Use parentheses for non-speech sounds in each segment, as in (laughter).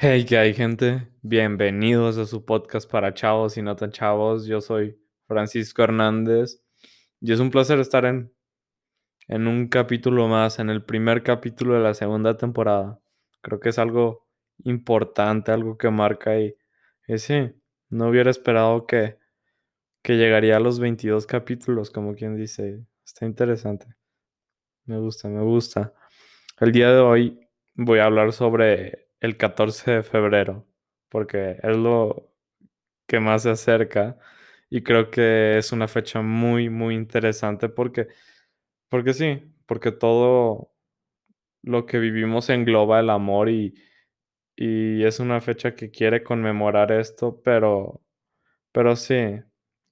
Hey, ¿qué hay, gente? Bienvenidos a su podcast para chavos y no tan chavos. Yo soy Francisco Hernández y es un placer estar en, en un capítulo más, en el primer capítulo de la segunda temporada. Creo que es algo importante, algo que marca y, y sí, no hubiera esperado que, que llegaría a los 22 capítulos, como quien dice. Está interesante. Me gusta, me gusta. El día de hoy voy a hablar sobre el 14 de febrero, porque es lo que más se acerca y creo que es una fecha muy, muy interesante porque, porque sí, porque todo lo que vivimos engloba el amor y, y es una fecha que quiere conmemorar esto, pero, pero sí,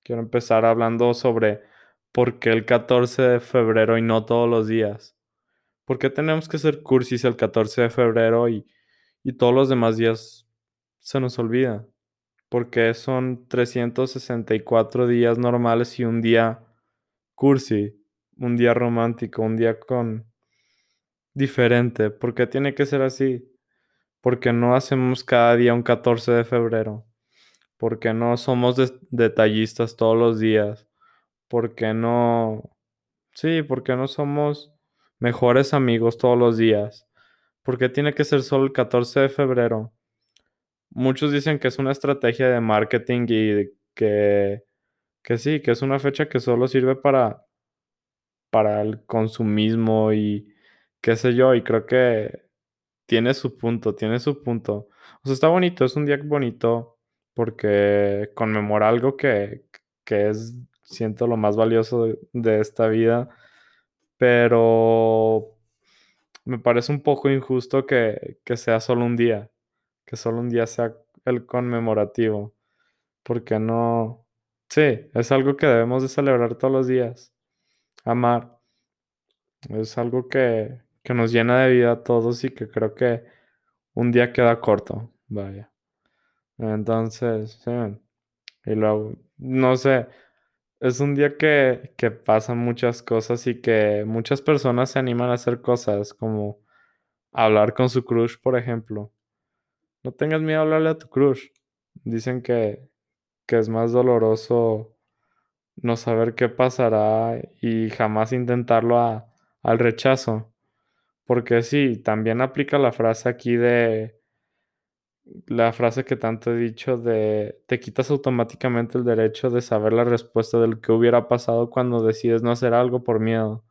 quiero empezar hablando sobre por qué el 14 de febrero y no todos los días. ¿Por qué tenemos que ser cursis el 14 de febrero y, y todos los demás días se nos olvida? Porque son 364 días normales y un día cursi, un día romántico, un día con diferente. ¿Por qué tiene que ser así? Porque no hacemos cada día un 14 de febrero. Porque no somos detallistas todos los días. Porque no... Sí, porque no somos mejores amigos todos los días. ¿Por qué tiene que ser solo el 14 de febrero? Muchos dicen que es una estrategia de marketing y que, que sí, que es una fecha que solo sirve para, para el consumismo y qué sé yo, y creo que tiene su punto, tiene su punto. O sea, está bonito, es un día bonito porque conmemora algo que, que es, siento, lo más valioso de, de esta vida, pero me parece un poco injusto que, que sea solo un día, que solo un día sea el conmemorativo, porque no, sí, es algo que debemos de celebrar todos los días, amar, es algo que, que nos llena de vida a todos y que creo que un día queda corto, vaya. Entonces, sí, y luego, no sé, es un día que, que pasan muchas cosas y que muchas personas se animan a hacer cosas como hablar con su crush, por ejemplo. No tengas miedo a hablarle a tu crush. Dicen que, que es más doloroso no saber qué pasará y jamás intentarlo a- al rechazo. Porque sí, también aplica la frase aquí de la frase que tanto he dicho de te quitas automáticamente el derecho de saber la respuesta de lo que hubiera pasado cuando decides no hacer algo por miedo.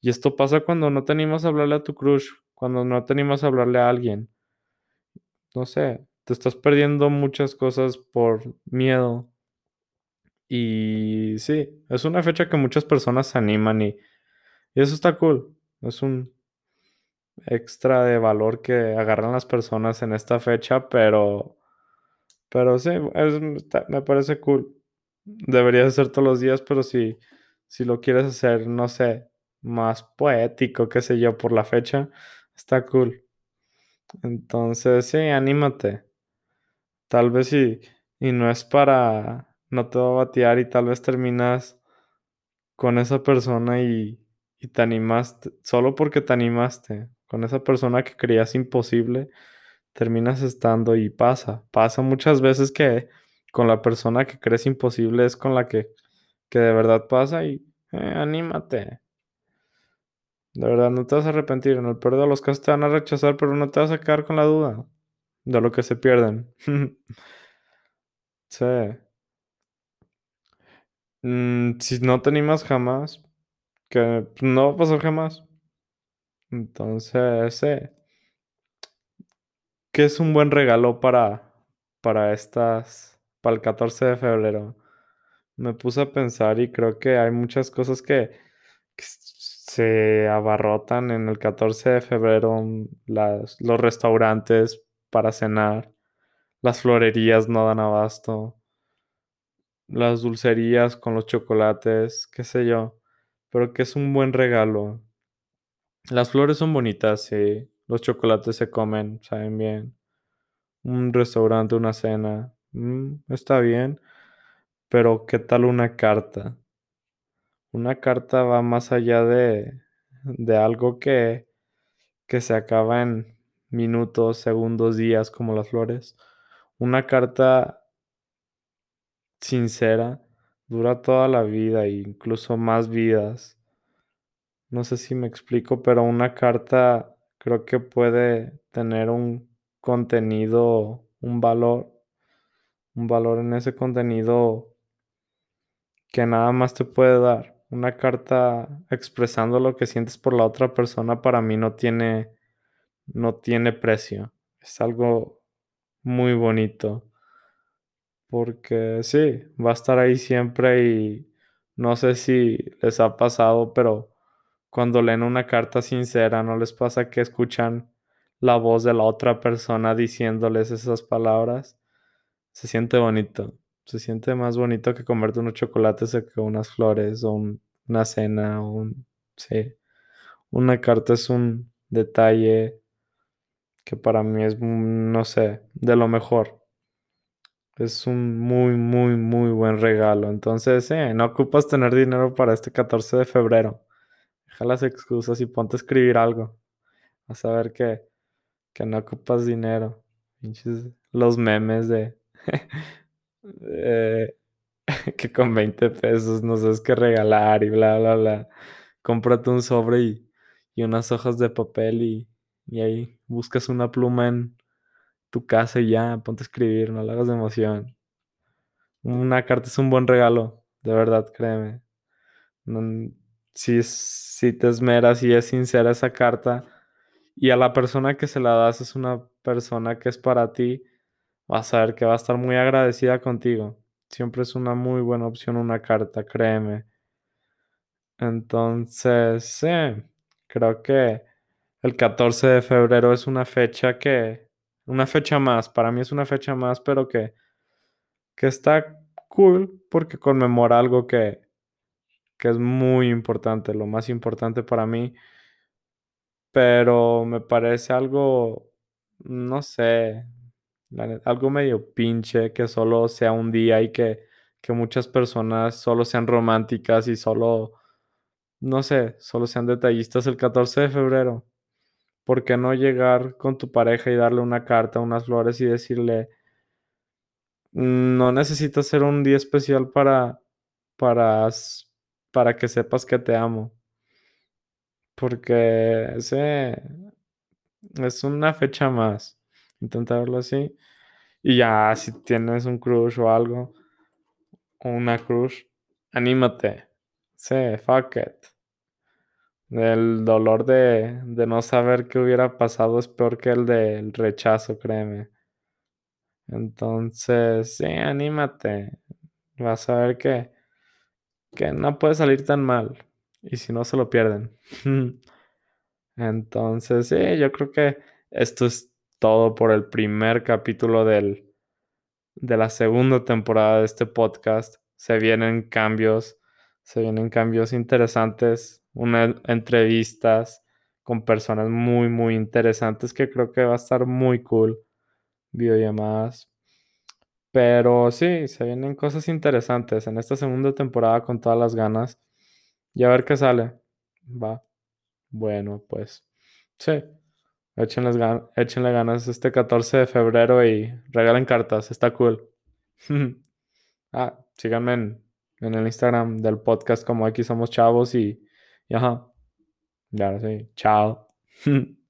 Y esto pasa cuando no te animas a hablarle a tu crush, cuando no te animas a hablarle a alguien. No sé, te estás perdiendo muchas cosas por miedo. Y sí, es una fecha que muchas personas se animan y, y eso está cool. Es un extra de valor que agarran las personas en esta fecha, pero, pero sí, me parece cool. Deberías hacer todos los días, pero si, si lo quieres hacer, no sé, más poético, qué sé yo, por la fecha, está cool. Entonces, sí, anímate. Tal vez sí, y no es para, no te va a batear y tal vez terminas con esa persona y, y te animaste, solo porque te animaste, con esa persona que creías imposible, terminas estando y pasa. Pasa muchas veces que con la persona que crees imposible es con la que, que de verdad pasa y eh, anímate. De verdad, no te vas a arrepentir. En el peor de los casos te van a rechazar, pero no te vas a quedar con la duda de lo que se pierden. (laughs) Sí. Mm, si no te animas jamás, que no va a pasar jamás. Entonces, sí. ¿Qué es un buen regalo para, para estas, para el 14 de febrero? Me puse a pensar y creo que hay muchas cosas que, que se abarrotan en el 14 de febrero, mm, los restaurantes para cenar, las florerías no dan abasto, las dulcerías con los chocolates, qué sé yo, pero que es un buen regalo. Las flores son bonitas, sí, los chocolates se comen, saben bien. Un restaurante, una cena, mm, está bien, pero ¿qué tal una carta? Una carta va más allá de, de algo que, que se acaba en minutos, segundos, días como las flores. Una carta sincera dura toda la vida e incluso más vidas. No sé si me explico, pero una carta creo que puede tener un contenido, un valor, un valor en ese contenido que nada más te puede dar. Una carta expresando lo que sientes por la otra persona para mí no tiene no tiene precio. Es algo muy bonito. Porque sí, va a estar ahí siempre y no sé si les ha pasado, pero cuando leen una carta sincera, ¿no les pasa que escuchan la voz de la otra persona diciéndoles esas palabras? Se siente bonito. Se siente más bonito que comerte unos chocolates que unas flores o una cena o. Sí. Una carta es un detalle que para mí es, no sé, de lo mejor. Es un muy, muy, muy buen regalo. Entonces, eh, no ocupas tener dinero para este 14 de febrero. Deja las excusas y ponte a escribir algo. A saber que, que no ocupas dinero. Los memes de, (laughs) (laughs) que con 20 pesos no sabes qué regalar y bla, bla, bla. Cómprate un sobre y, y unas hojas de papel y, y ahí buscas una pluma en tu casa y ya, ponte a escribir, no le hagas de emoción. Una carta es un buen regalo, de verdad, créeme. Si, si te esmeras y es sincera esa carta y a la persona que se la das es una persona que es para ti, vas a ver que va a estar muy agradecida contigo. Siempre es una muy buena opción una carta, créeme. Entonces, creo que el 14 de febrero es una fecha que, una fecha más, para mí es una fecha más, pero que, que está cool porque conmemora algo que, que es muy importante, lo más importante para mí, pero me parece algo, no sé, algo medio pinche que solo sea un día y que, que muchas personas solo sean románticas y solo, no sé, solo sean detallistas el 14 de febrero. ¿Por qué no llegar con tu pareja y darle una carta, unas flores y decirle, no necesitas ser un día especial para, para, para que sepas que te amo? Porque ese es una fecha más. Intenta verlo así. Y ya, si tienes un crush o algo, o una crush, anímate. Sí, fuck it. El dolor de, de no saber qué hubiera pasado es peor que el del rechazo, créeme. Entonces, sí, anímate. Vas a ver que, que no puede salir tan mal. Y si no, se lo pierden. (laughs) Entonces, sí, yo creo que esto es todo por el primer capítulo del, de la segunda temporada de este podcast. Se vienen cambios, se vienen cambios interesantes, unas entrevistas con personas muy, muy interesantes que creo que va a estar muy cool. Videollamadas. Pero sí, se vienen cosas interesantes en esta segunda temporada con todas las ganas. Y a ver qué sale. Va. Bueno, pues sí. Échenle, ganas este 14 de febrero y regalen cartas. Está cool. (laughs) ah, síganme en, el Instagram del podcast como aquí somos chavos y, y ajá. Ya, sí. Chao. (laughs)